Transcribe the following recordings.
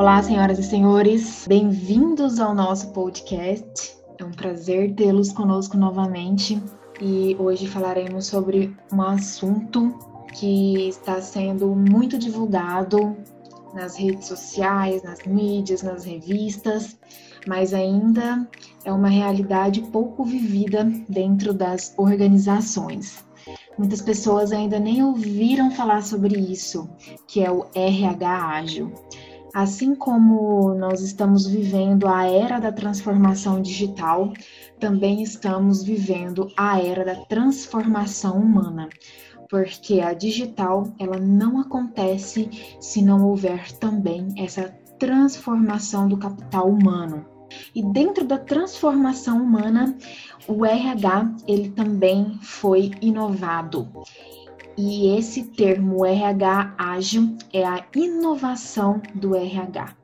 Olá, senhoras e senhores, bem-vindos ao nosso podcast. É um prazer tê-los conosco novamente e hoje falaremos sobre um assunto que está sendo muito divulgado nas redes sociais, nas mídias, nas revistas, mas ainda é uma realidade pouco vivida dentro das organizações. Muitas pessoas ainda nem ouviram falar sobre isso, que é o RH ágil. Assim como nós estamos vivendo a era da transformação digital, também estamos vivendo a era da transformação humana, porque a digital ela não acontece se não houver também essa transformação do capital humano. E dentro da transformação humana, o RH ele também foi inovado. E esse termo RH ágil é a inovação do RH.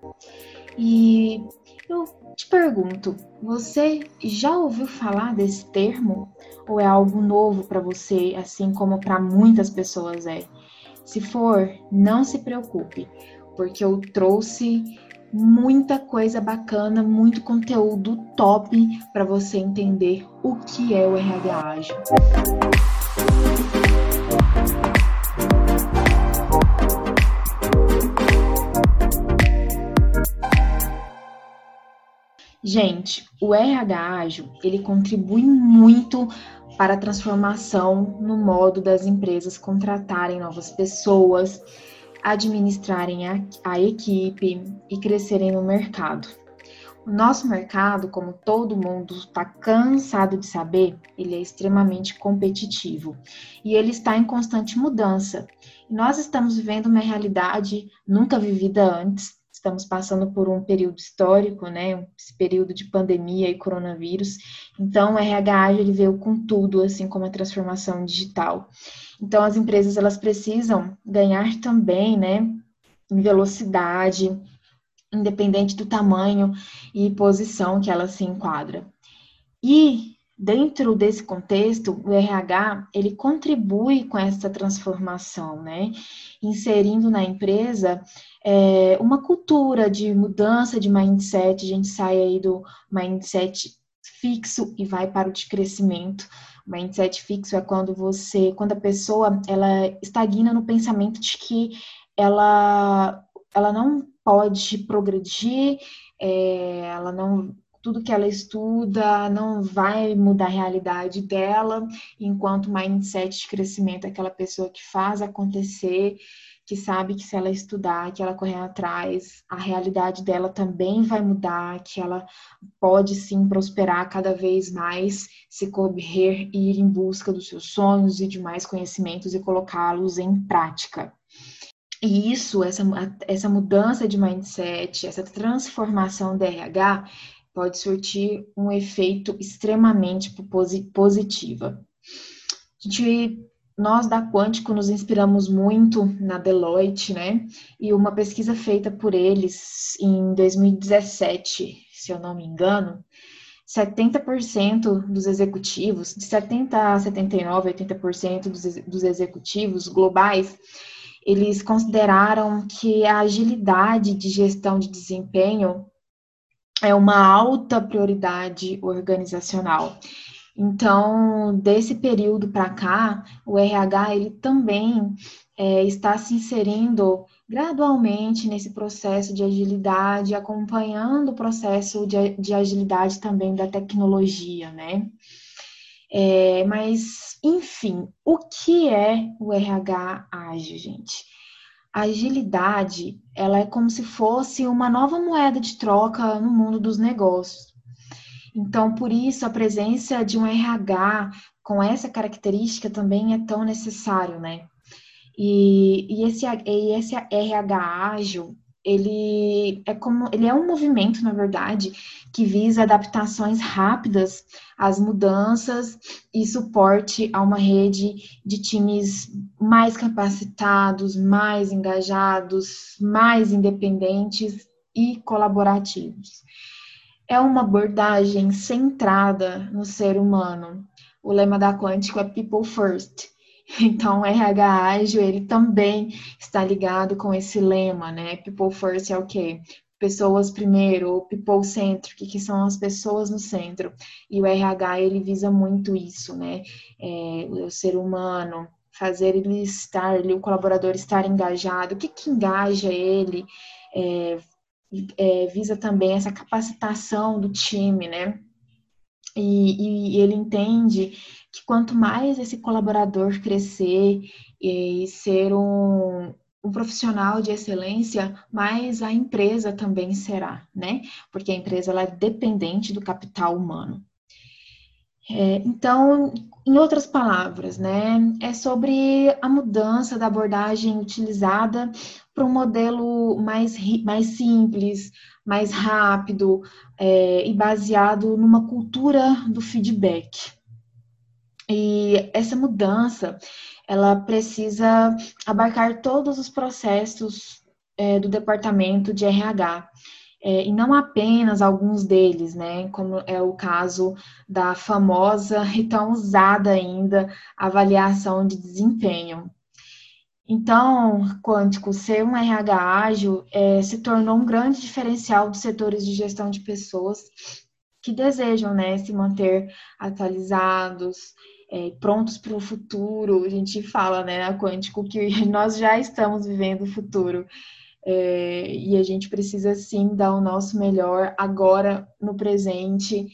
E eu te pergunto, você já ouviu falar desse termo ou é algo novo para você, assim como para muitas pessoas é? Se for, não se preocupe, porque eu trouxe muita coisa bacana, muito conteúdo top para você entender o que é o RH ágil. Gente, o RH ágil, ele contribui muito para a transformação no modo das empresas contratarem novas pessoas, administrarem a, a equipe e crescerem no mercado. O nosso mercado, como todo mundo está cansado de saber, ele é extremamente competitivo e ele está em constante mudança. Nós estamos vivendo uma realidade nunca vivida antes. Estamos passando por um período histórico, né? Esse período de pandemia e coronavírus. Então, o RH ele veio com tudo, assim como a transformação digital. Então, as empresas elas precisam ganhar também, né? Em velocidade, independente do tamanho e posição que ela se enquadra. E dentro desse contexto, o RH ele contribui com essa transformação, né? Inserindo na empresa é, uma cultura de mudança de mindset, a gente sai aí do mindset fixo e vai para o de crescimento. Mindset fixo é quando você, quando a pessoa ela estagna no pensamento de que ela, ela não pode progredir, é, ela não tudo que ela estuda não vai mudar a realidade dela, enquanto o mindset de crescimento é aquela pessoa que faz acontecer, que sabe que se ela estudar, que ela correr atrás, a realidade dela também vai mudar, que ela pode sim prosperar cada vez mais, se correr e ir em busca dos seus sonhos e de mais conhecimentos e colocá-los em prática. E isso, essa, essa mudança de mindset, essa transformação do RH pode surtir um efeito extremamente positiva. A gente, nós da Quântico nos inspiramos muito na Deloitte, né? E uma pesquisa feita por eles em 2017, se eu não me engano, 70% dos executivos, de 70 a 79, 80% dos, dos executivos globais eles consideraram que a agilidade de gestão de desempenho é uma alta prioridade organizacional. Então, desse período para cá, o RH ele também é, está se inserindo gradualmente nesse processo de agilidade, acompanhando o processo de, de agilidade também da tecnologia, né? É, mas, enfim, o que é o RH ágil, gente? A agilidade, ela é como se fosse uma nova moeda de troca no mundo dos negócios. Então, por isso, a presença de um RH com essa característica também é tão necessário, né? E, e, esse, e esse RH ágil, ele é como ele é um movimento, na verdade, que visa adaptações rápidas às mudanças e suporte a uma rede de times mais capacitados, mais engajados, mais independentes e colaborativos. É uma abordagem centrada no ser humano. O lema da Quântico é People First então, o RH ágil, ele também está ligado com esse lema, né? People first é o quê? pessoas primeiro, people centric, que são as pessoas no centro. E o RH ele visa muito isso, né? É, o ser humano, fazer ele estar, ele, o colaborador estar engajado. O que, que engaja ele? É, é, visa também essa capacitação do time, né? E, e, ele entende que quanto mais esse colaborador crescer e ser um, um profissional de excelência, mais a empresa também será, né? Porque a empresa ela é dependente do capital humano. É, então, em outras palavras, né, é sobre a mudança da abordagem utilizada para um modelo mais, mais simples, mais rápido é, e baseado numa cultura do feedback. E essa mudança, ela precisa abarcar todos os processos é, do departamento de RH, é, e não apenas alguns deles, né? Como é o caso da famosa e tão usada ainda avaliação de desempenho. Então, Quântico, ser um RH ágil é, se tornou um grande diferencial dos setores de gestão de pessoas que desejam né, se manter atualizados, é, prontos para o futuro. A gente fala, né, na Quântico, que nós já estamos vivendo o futuro. É, e a gente precisa sim dar o nosso melhor agora no presente,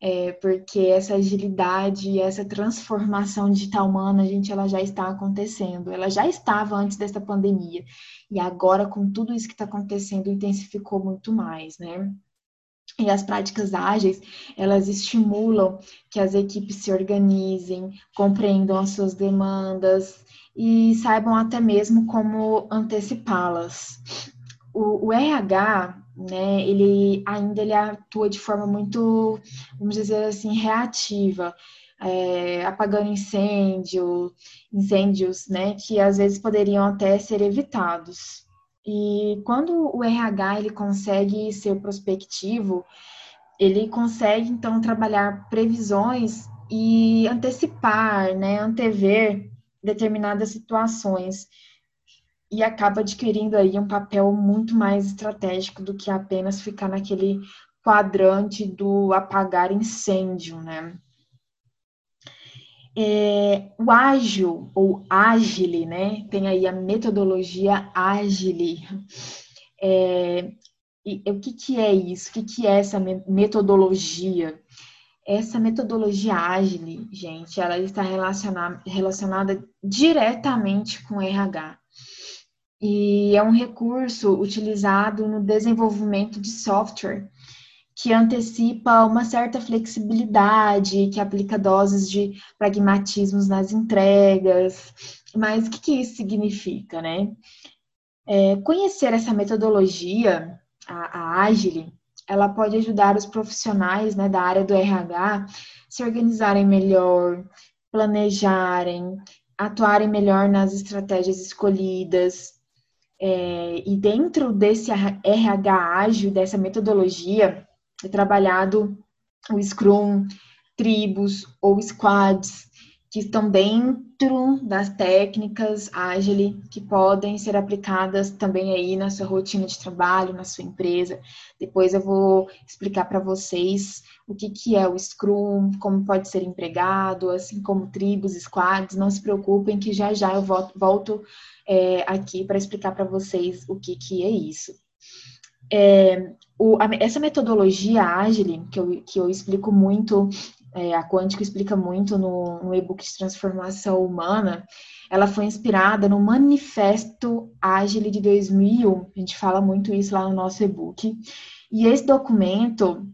é, porque essa agilidade essa transformação digital humana, gente, ela já está acontecendo. Ela já estava antes dessa pandemia e agora com tudo isso que está acontecendo intensificou muito mais, né? E as práticas ágeis, elas estimulam que as equipes se organizem, compreendam as suas demandas e saibam até mesmo como antecipá-las. O, o, RH, né, ele ainda ele atua de forma muito, vamos dizer assim, reativa, é, apagando incêndio, incêndios, né, que às vezes poderiam até ser evitados. E quando o RH ele consegue ser prospectivo, ele consegue então trabalhar previsões e antecipar, né, antever determinadas situações e acaba adquirindo aí um papel muito mais estratégico do que apenas ficar naquele quadrante do apagar incêndio, né? É, o ágil, ou agile, né? Tem aí a metodologia agile. É, e, o que, que é isso? O que, que é essa metodologia? Essa metodologia agile, gente, ela está relacionada, relacionada diretamente com RH. E é um recurso utilizado no desenvolvimento de software que antecipa uma certa flexibilidade, que aplica doses de pragmatismos nas entregas. Mas o que, que isso significa, né? É, conhecer essa metodologia, a, a Agile, ela pode ajudar os profissionais né, da área do RH se organizarem melhor, planejarem, atuarem melhor nas estratégias escolhidas. É, e dentro desse RH ágil, dessa metodologia, é trabalhado o Scrum, tribos ou squads, que estão dentro das técnicas Agile, que podem ser aplicadas também aí na sua rotina de trabalho, na sua empresa. Depois eu vou explicar para vocês o que, que é o Scrum, como pode ser empregado, assim como tribos, squads. Não se preocupem que já já eu volto, volto é, aqui para explicar para vocês o que, que é isso. É, o, a, essa metodologia ágil, que eu, que eu explico muito, é, a Quântico explica muito no, no e-book de transformação humana, ela foi inspirada no Manifesto Ágil de 2001. A gente fala muito isso lá no nosso e-book. E esse documento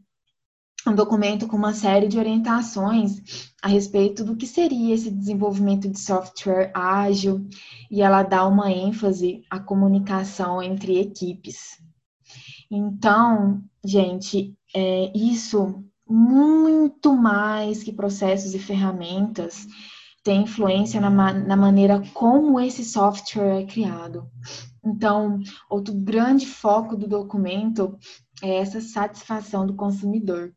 é um documento com uma série de orientações a respeito do que seria esse desenvolvimento de software ágil, e ela dá uma ênfase à comunicação entre equipes. Então, gente, é, isso muito mais que processos e ferramentas tem influência na, na maneira como esse software é criado. Então, outro grande foco do documento é essa satisfação do consumidor.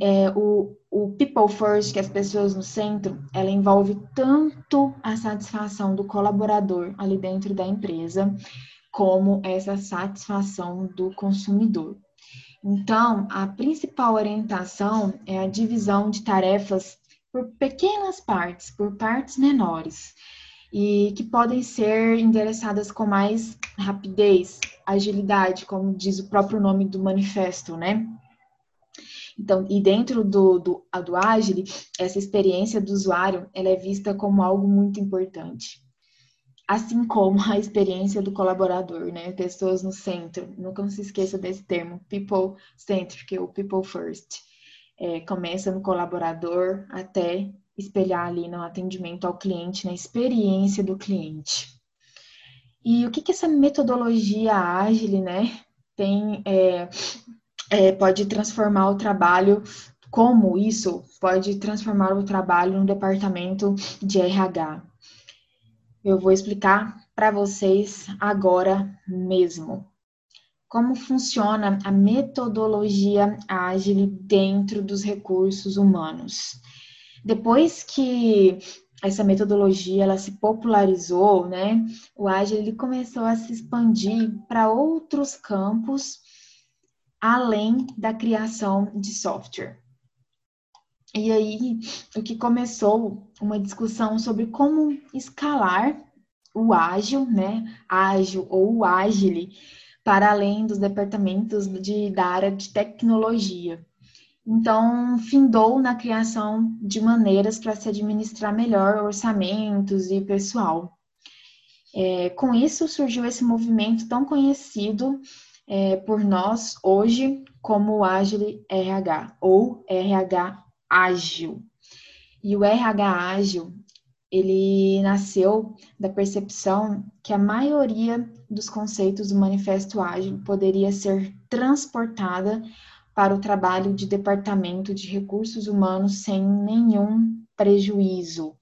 É, o, o People First, que é as pessoas no centro, ela envolve tanto a satisfação do colaborador ali dentro da empresa, como essa satisfação do consumidor. Então, a principal orientação é a divisão de tarefas por pequenas partes, por partes menores, e que podem ser endereçadas com mais rapidez, agilidade, como diz o próprio nome do manifesto, né? Então, e dentro do, do, do Agile, essa experiência do usuário, ela é vista como algo muito importante. Assim como a experiência do colaborador, né? Pessoas no centro. Nunca se esqueça desse termo, people centric, ou people first. É, começa no colaborador até espelhar ali no atendimento ao cliente, na experiência do cliente. E o que, que essa metodologia ágil, né, tem é, é, pode transformar o trabalho, como isso pode transformar o trabalho no departamento de RH. Eu vou explicar para vocês agora mesmo como funciona a metodologia ágil dentro dos recursos humanos. Depois que essa metodologia ela se popularizou, né? O ágil ele começou a se expandir para outros campos além da criação de software. E aí, o que começou uma discussão sobre como escalar o ágil, né? Ágil ou o ágil para além dos departamentos de, da área de tecnologia. Então, findou na criação de maneiras para se administrar melhor orçamentos e pessoal. É, com isso, surgiu esse movimento tão conhecido é, por nós hoje como o Agile RH ou RH Ágil. E o RH Ágil, ele nasceu da percepção que a maioria dos conceitos do Manifesto Ágil poderia ser transportada para o trabalho de departamento de recursos humanos sem nenhum prejuízo.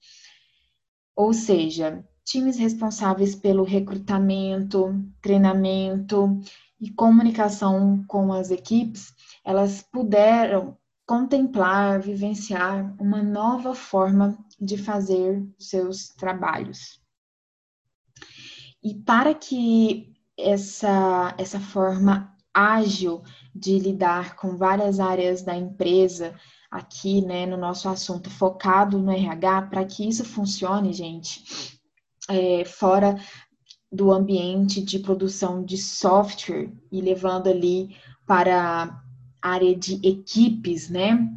Ou seja, times responsáveis pelo recrutamento, treinamento e comunicação com as equipes, elas puderam contemplar, vivenciar uma nova forma de fazer seus trabalhos. E para que essa, essa forma ágil de lidar com várias áreas da empresa, aqui, né, no nosso assunto focado no RH, para que isso funcione, gente, é, fora do ambiente de produção de software e levando ali para área de equipes, né?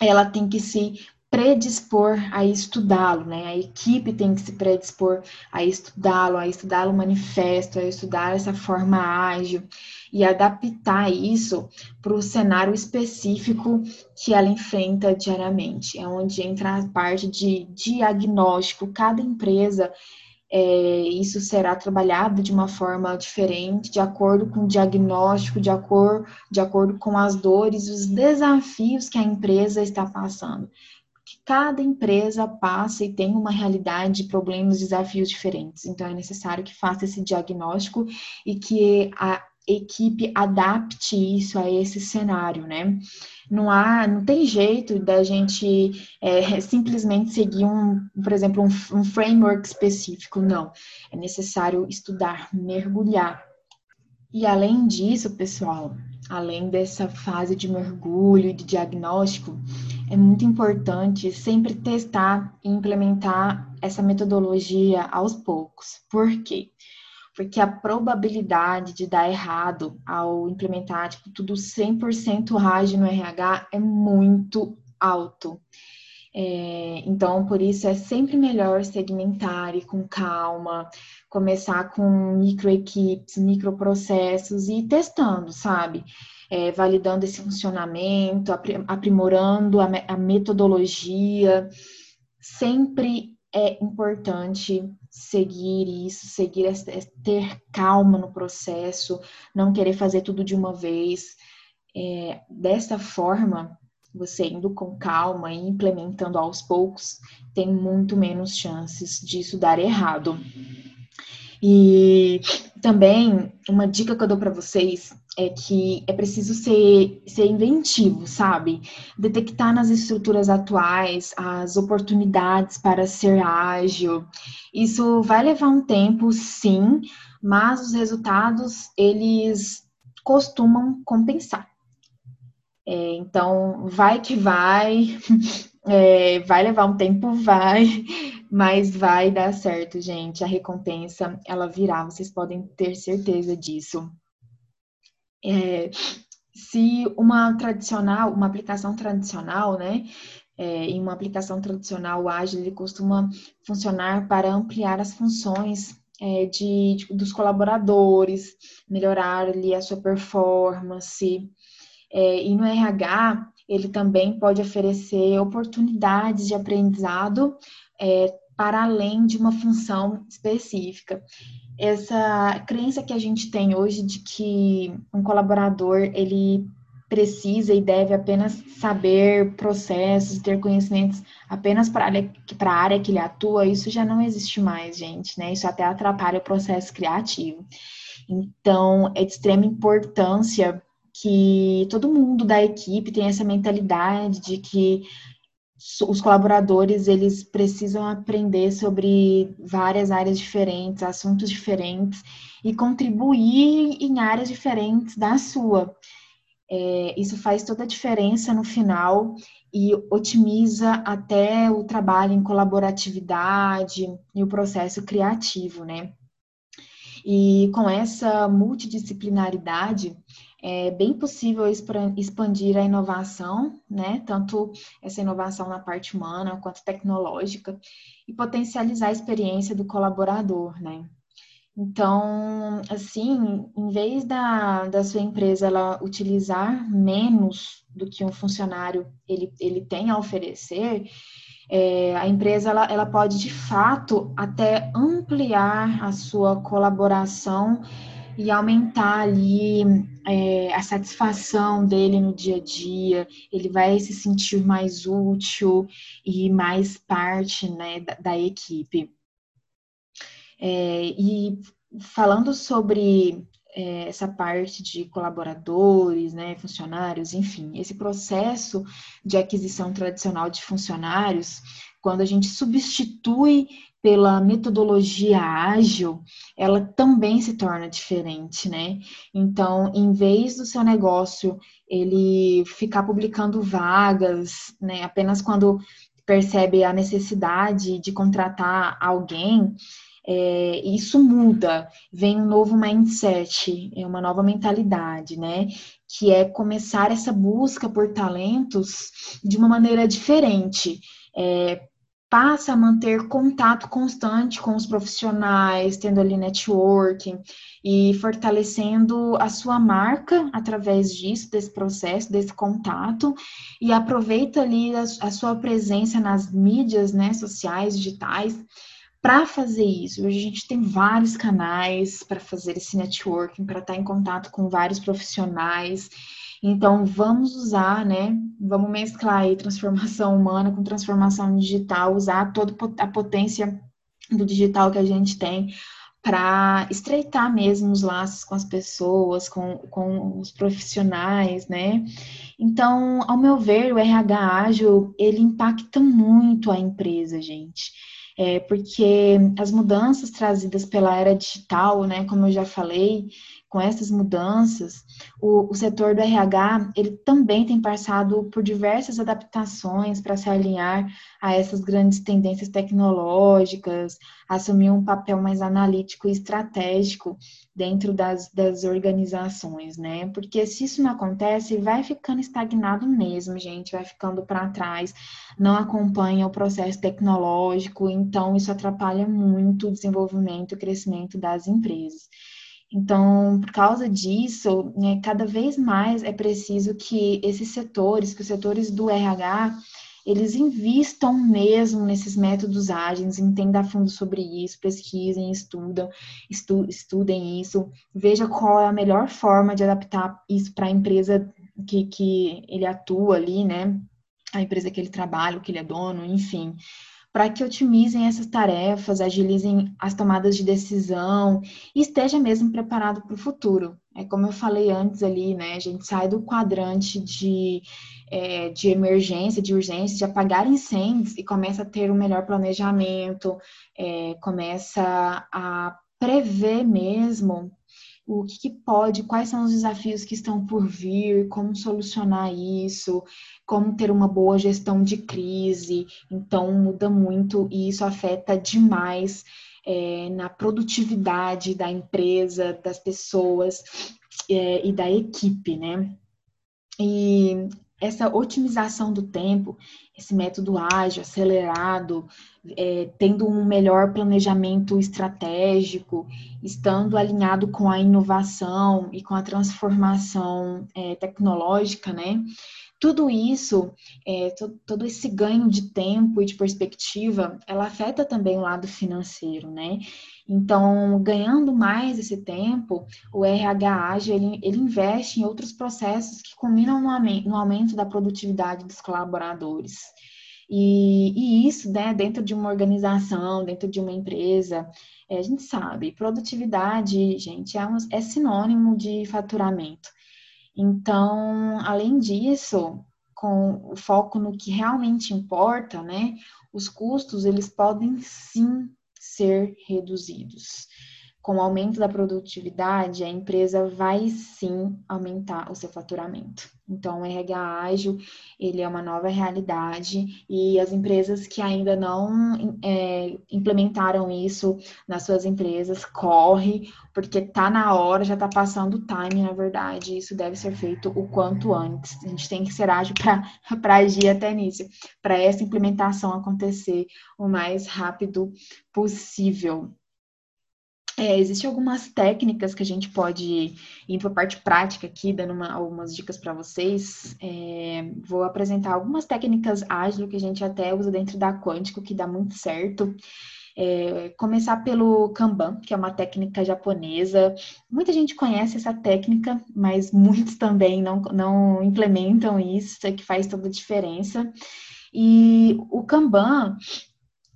Ela tem que se predispor a estudá-lo, né? A equipe tem que se predispor a estudá-lo, a estudar o manifesto, a estudar essa forma ágil e adaptar isso para o cenário específico que ela enfrenta diariamente. É onde entra a parte de diagnóstico. Cada empresa é, isso será trabalhado de uma forma diferente, de acordo com o diagnóstico, de acordo, de acordo com as dores, os desafios que a empresa está passando. Porque cada empresa passa e tem uma realidade, problemas, desafios diferentes. Então, é necessário que faça esse diagnóstico e que a equipe adapte isso a esse cenário, né? Não há, não tem jeito da gente é, simplesmente seguir um, por exemplo, um, um framework específico, não. É necessário estudar, mergulhar. E além disso, pessoal, além dessa fase de mergulho e de diagnóstico, é muito importante sempre testar e implementar essa metodologia aos poucos. Por quê? porque a probabilidade de dar errado ao implementar tipo, tudo 100% RAG no RH é muito alto. É, então, por isso é sempre melhor segmentar e com calma, começar com microequipes, microprocessos e testando, sabe? É, validando esse funcionamento, aprimorando a, a metodologia. Sempre é importante seguir isso, seguir ter calma no processo, não querer fazer tudo de uma vez. É, dessa forma, você indo com calma e implementando aos poucos, tem muito menos chances disso dar errado. E também uma dica que eu dou para vocês é que é preciso ser, ser inventivo, sabe? Detectar nas estruturas atuais as oportunidades para ser ágil. Isso vai levar um tempo, sim, mas os resultados eles costumam compensar. É, então, vai que vai, é, vai levar um tempo, vai, mas vai dar certo, gente. A recompensa, ela virá, vocês podem ter certeza disso. É, se uma tradicional, uma aplicação tradicional, né, é, em uma aplicação tradicional ágil, ele costuma funcionar para ampliar as funções é, de, de, dos colaboradores, melhorar ali a sua performance. É, e no RH, ele também pode oferecer oportunidades de aprendizado é, para além de uma função específica. Essa crença que a gente tem hoje de que um colaborador ele precisa e deve apenas saber processos, ter conhecimentos apenas para a área, que ele atua, isso já não existe mais, gente, né? Isso até atrapalha o processo criativo. Então, é de extrema importância que todo mundo da equipe tenha essa mentalidade de que os colaboradores eles precisam aprender sobre várias áreas diferentes, assuntos diferentes e contribuir em áreas diferentes da sua. É, isso faz toda a diferença no final e otimiza até o trabalho em colaboratividade e o processo criativo, né? E com essa multidisciplinaridade, é bem possível expandir a inovação, né? Tanto essa inovação na parte humana quanto tecnológica, e potencializar a experiência do colaborador, né? Então, assim, em vez da, da sua empresa ela utilizar menos do que um funcionário ele, ele tem a oferecer, é, a empresa ela, ela pode de fato até ampliar a sua colaboração e aumentar ali é, a satisfação dele no dia a dia, ele vai se sentir mais útil e mais parte né, da, da equipe. É, e falando sobre é, essa parte de colaboradores, né, funcionários, enfim, esse processo de aquisição tradicional de funcionários, quando a gente substitui pela metodologia ágil, ela também se torna diferente, né? Então, em vez do seu negócio ele ficar publicando vagas, né, apenas quando percebe a necessidade de contratar alguém, é, isso muda, vem um novo mindset, é uma nova mentalidade, né? Que é começar essa busca por talentos de uma maneira diferente. É, passa a manter contato constante com os profissionais, tendo ali networking e fortalecendo a sua marca através disso, desse processo, desse contato, e aproveita ali a, a sua presença nas mídias né, sociais, digitais, para fazer isso, hoje a gente tem vários canais para fazer esse networking, para estar tá em contato com vários profissionais. Então, vamos usar, né? Vamos mesclar aí transformação humana com transformação digital, usar toda a potência do digital que a gente tem para estreitar mesmo os laços com as pessoas, com, com os profissionais, né? Então, ao meu ver, o RH ágil, ele impacta muito a empresa, gente é, porque as mudanças trazidas pela era digital, né, como eu já falei, com essas mudanças, o, o setor do RH ele também tem passado por diversas adaptações para se alinhar a essas grandes tendências tecnológicas, assumir um papel mais analítico e estratégico dentro das, das organizações, né? Porque se isso não acontece, vai ficando estagnado mesmo, gente, vai ficando para trás, não acompanha o processo tecnológico, então isso atrapalha muito o desenvolvimento e o crescimento das empresas. Então, por causa disso, né, cada vez mais é preciso que esses setores, que os setores do RH, eles invistam mesmo nesses métodos ágeis, entendam a fundo sobre isso, pesquisem, estudam, estu, estudem isso, veja qual é a melhor forma de adaptar isso para a empresa que, que ele atua ali, né? A empresa que ele trabalha, que ele é dono, enfim para que otimizem essas tarefas, agilizem as tomadas de decisão e esteja mesmo preparado para o futuro. É como eu falei antes ali, né? A gente sai do quadrante de é, de emergência, de urgência, de apagar incêndios e começa a ter um melhor planejamento, é, começa a prever mesmo o que, que, pode, quais são os desafios que estão por vir, como solucionar isso, como ter uma boa gestão de crise. Então, muda muito e isso afeta demais é, na produtividade da empresa, das pessoas é, e da equipe, né? E essa otimização do tempo, esse método ágil, acelerado, é, tendo um melhor planejamento estratégico, estando alinhado com a inovação e com a transformação é, tecnológica, né? Tudo isso, é, todo esse ganho de tempo e de perspectiva, ela afeta também o lado financeiro, né? Então, ganhando mais esse tempo, o RH Ágil, ele, ele investe em outros processos que culminam no aumento da produtividade dos colaboradores. E, e, isso, né, dentro de uma organização, dentro de uma empresa, é, a gente sabe, produtividade, gente, é, um, é sinônimo de faturamento. Então, além disso, com o foco no que realmente importa, né, os custos, eles podem sim ser reduzidos. Com o aumento da produtividade, a empresa vai sim aumentar o seu faturamento. Então, o RH ágil, ele é uma nova realidade e as empresas que ainda não é, implementaram isso nas suas empresas, corre, porque tá na hora, já tá passando o time, na verdade, isso deve ser feito o quanto antes. A gente tem que ser ágil para agir até nisso, para essa implementação acontecer o mais rápido possível. É, Existem algumas técnicas que a gente pode ir para a parte prática aqui, dando uma, algumas dicas para vocês. É, vou apresentar algumas técnicas ágeis que a gente até usa dentro da Quântico, que dá muito certo. É, começar pelo Kanban, que é uma técnica japonesa. Muita gente conhece essa técnica, mas muitos também não, não implementam isso, é que faz toda a diferença. E o Kanban,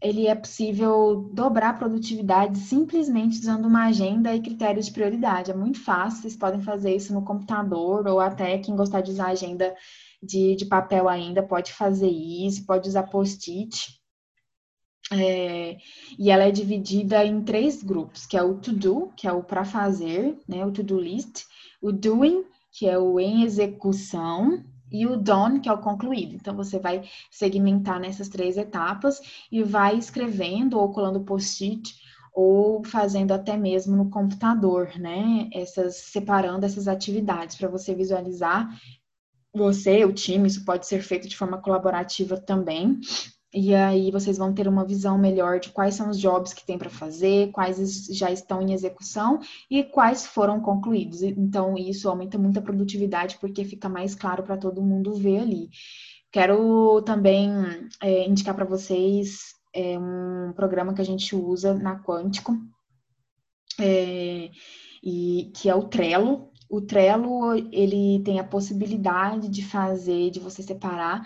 ele é possível dobrar a produtividade simplesmente usando uma agenda e critérios de prioridade. É muito fácil, vocês podem fazer isso no computador ou até quem gostar de usar agenda de, de papel ainda pode fazer isso, pode usar post-it. É, e ela é dividida em três grupos, que é o to-do, que é o para fazer, né, o to-do list, o doing, que é o em execução, e o done, que é o concluído. Então, você vai segmentar nessas três etapas e vai escrevendo ou colando post-it ou fazendo até mesmo no computador, né? Essas separando essas atividades para você visualizar você, o time, isso pode ser feito de forma colaborativa também. E aí vocês vão ter uma visão melhor de quais são os jobs que tem para fazer, quais já estão em execução e quais foram concluídos. Então, isso aumenta muito a produtividade porque fica mais claro para todo mundo ver ali. Quero também é, indicar para vocês é, um programa que a gente usa na Quântico, é, e que é o Trello. O Trello ele tem a possibilidade de fazer, de você separar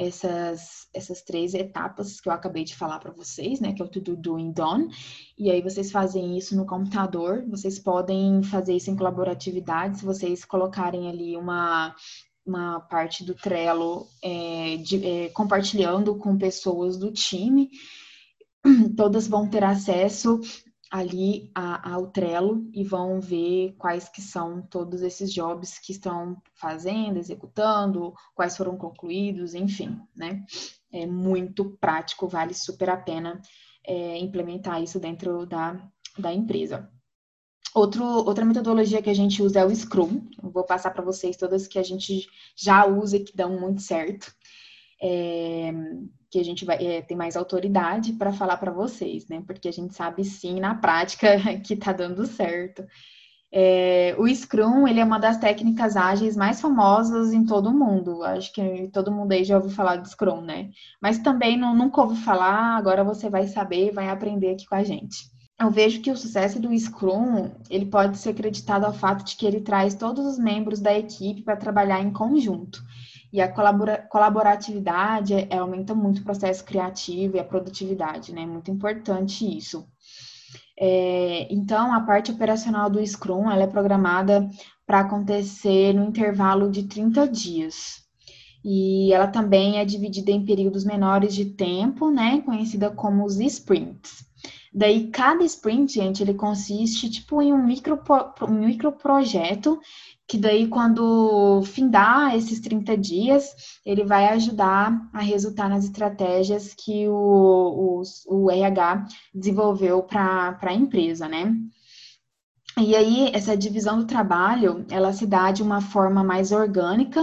essas, essas três etapas que eu acabei de falar para vocês, né? Que é o tudo doing done. E aí vocês fazem isso no computador. Vocês podem fazer isso em colaboratividade, se vocês colocarem ali uma uma parte do Trello é, de, é, compartilhando com pessoas do time. Todas vão ter acesso ali a, ao Trello e vão ver quais que são todos esses jobs que estão fazendo, executando, quais foram concluídos, enfim, né? É muito prático, vale super a pena é, implementar isso dentro da, da empresa. Outro, outra metodologia que a gente usa é o Scrum. Eu vou passar para vocês todas que a gente já usa e que dão muito certo. É, que a gente vai é, ter mais autoridade para falar para vocês, né? Porque a gente sabe sim na prática que está dando certo. É, o Scrum, ele é uma das técnicas ágeis mais famosas em todo o mundo. Acho que todo mundo aí já ouviu falar de Scrum, né? Mas também não, nunca ouviu falar, agora você vai saber, vai aprender aqui com a gente. Eu vejo que o sucesso do Scrum, ele pode ser acreditado ao fato de que ele traz todos os membros da equipe para trabalhar em conjunto. E a colabora colaboratividade é, aumenta muito o processo criativo e a produtividade, né? Muito importante isso. É, então, a parte operacional do Scrum, ela é programada para acontecer no intervalo de 30 dias. E ela também é dividida em períodos menores de tempo, né? Conhecida como os sprints. Daí, cada sprint, gente, ele consiste, tipo, em um micro, um micro projeto, que daí, quando findar esses 30 dias, ele vai ajudar a resultar nas estratégias que o, o, o RH desenvolveu para a empresa, né? E aí, essa divisão do trabalho, ela se dá de uma forma mais orgânica,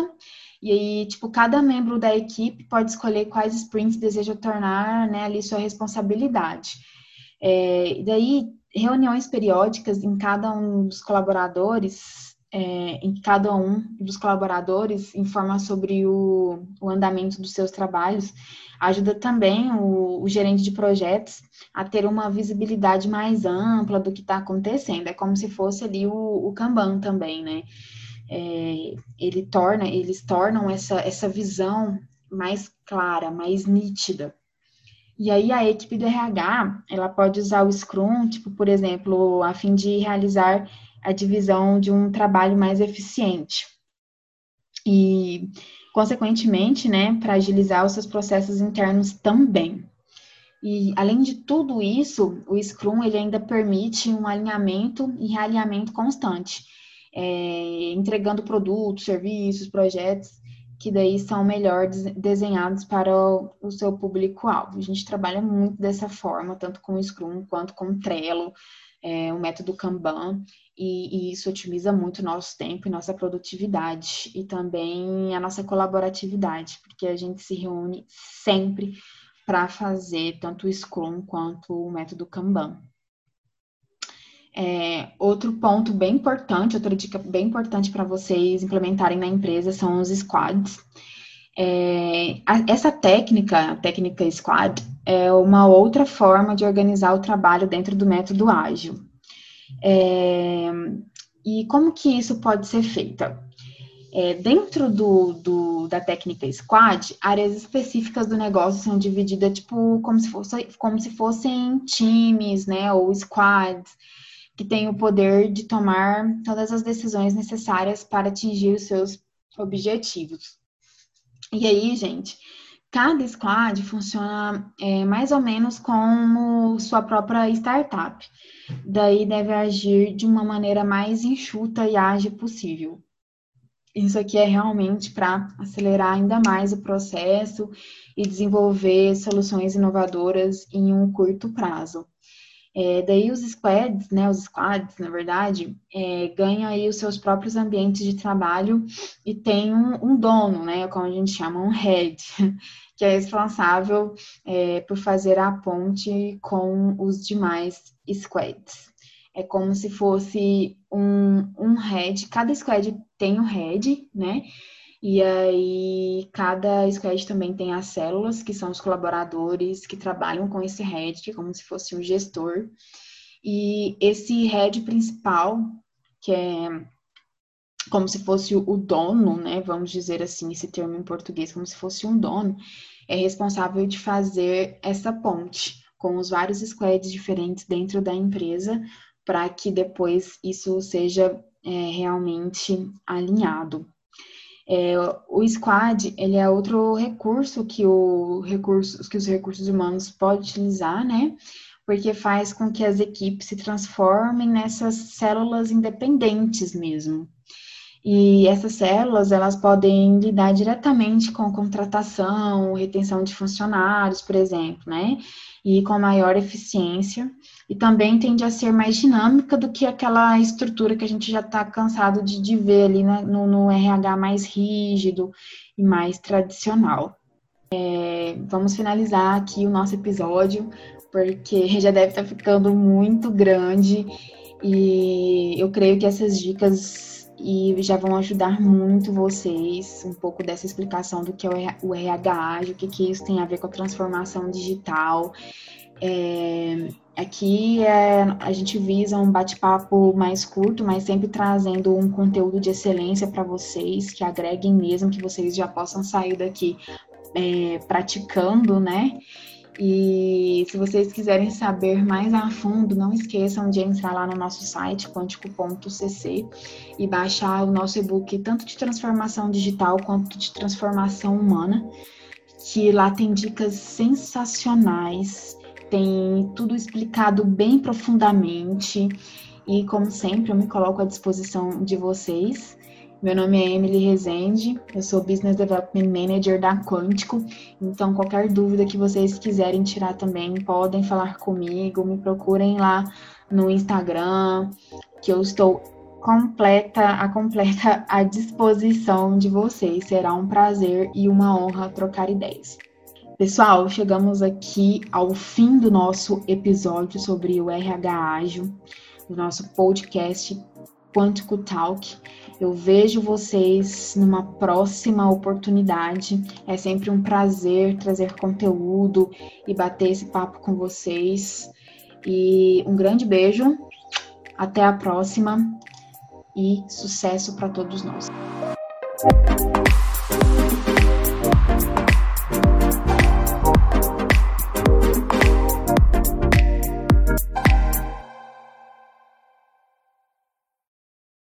e aí, tipo, cada membro da equipe pode escolher quais sprints deseja tornar, né, ali sua responsabilidade. É, e daí, reuniões periódicas em cada um dos colaboradores, é, em cada um dos colaboradores, informa sobre o, o andamento dos seus trabalhos, ajuda também o, o, gerente de projetos a ter uma visibilidade mais ampla do que está acontecendo. É como se fosse ali o, o Kanban também, né? É, ele torna, eles tornam essa, essa visão mais clara, mais nítida e aí a equipe do RH, ela pode usar o Scrum, tipo, por exemplo, a fim de realizar a divisão de um trabalho mais eficiente. E, consequentemente, né, para agilizar os seus processos internos também. E, além de tudo isso, o Scrum, ele ainda permite um alinhamento e realinhamento constante, é, entregando produtos, serviços, projetos que daí são melhor desenhados para o, seu público-alvo. A gente trabalha muito dessa forma, tanto com o Scrum quanto com o Trello, é, o método Kanban, e, e, isso otimiza muito o nosso tempo e nossa produtividade, e também a nossa colaboratividade, porque a gente se reúne sempre para fazer tanto o Scrum quanto o método Kanban. É, outro ponto bem importante, outra dica bem importante para vocês implementarem na empresa são os squads. É, a, essa técnica, a técnica squad, é uma outra forma de organizar o trabalho dentro do método ágil. É, e como que isso pode ser feito? É, dentro do, do, da técnica squad, áreas específicas do negócio são divididas tipo como se, fosse, como se fossem times, né, ou squads que tem o poder de tomar todas as decisões necessárias para atingir os seus objetivos. E aí, gente, cada squad funciona é, mais ou menos como sua própria startup. Daí deve agir de uma maneira mais enxuta e ágil possível. Isso aqui é realmente para acelerar ainda mais o processo e desenvolver soluções inovadoras em um curto prazo. É, daí os squads, né, os squads, na verdade, é, ganham aí os seus próprios ambientes de trabalho e tem um, um, dono, né, como a gente chama, um head, que é responsável é, por fazer a ponte com os demais squads. É como se fosse um, um head, cada squad tem um head, né, e aí, cada squad também tem as células, que são os colaboradores que trabalham com esse head, que é como se fosse um gestor. E esse head principal, que é como se fosse o dono, né? Vamos dizer assim, esse termo em português, como se fosse um dono, é responsável de fazer essa ponte com os vários squads diferentes dentro da empresa, para que depois isso seja é, realmente alinhado. É, o squad ele é outro recurso que, o recurso que os recursos humanos podem utilizar, né? Porque faz com que as equipes se transformem nessas células independentes mesmo. E essas células, elas podem lidar diretamente com contratação, retenção de funcionários, por exemplo, né? E com maior eficiência e também tende a ser mais dinâmica do que aquela estrutura que a gente já está cansado de, de, ver ali né, no, no, RH mais rígido e mais tradicional. É, vamos finalizar aqui o nosso episódio, porque já deve estar tá ficando muito grande e eu creio que essas dicas e já vão ajudar muito vocês, um pouco dessa explicação do que é o RH, o que, que isso tem a ver com a transformação digital. É, Aqui é, a gente visa um bate-papo mais curto, mas sempre trazendo um conteúdo de excelência para vocês, que agreguem mesmo, que vocês já possam sair daqui é, praticando, né? E se vocês quiserem saber mais a fundo, não esqueçam de entrar lá no nosso site, quântico.cc, e baixar o nosso e-book tanto de transformação digital quanto de transformação humana, que lá tem dicas sensacionais tem tudo explicado bem profundamente. E, como sempre, eu me coloco à disposição de vocês. Meu nome é Emily Rezende, eu sou Business Development Manager da Quântico, então qualquer dúvida que vocês quiserem tirar também, podem falar comigo, me procurem lá no Instagram, que eu estou completa, a completa à disposição de vocês. Será um prazer e uma honra trocar ideias. Pessoal, chegamos aqui ao fim do nosso episódio sobre o RH ágil, do nosso podcast Quântico Talk. Eu vejo vocês numa próxima oportunidade. É sempre um prazer trazer conteúdo e bater esse papo com vocês. E um grande beijo. Até a próxima e sucesso para todos nós.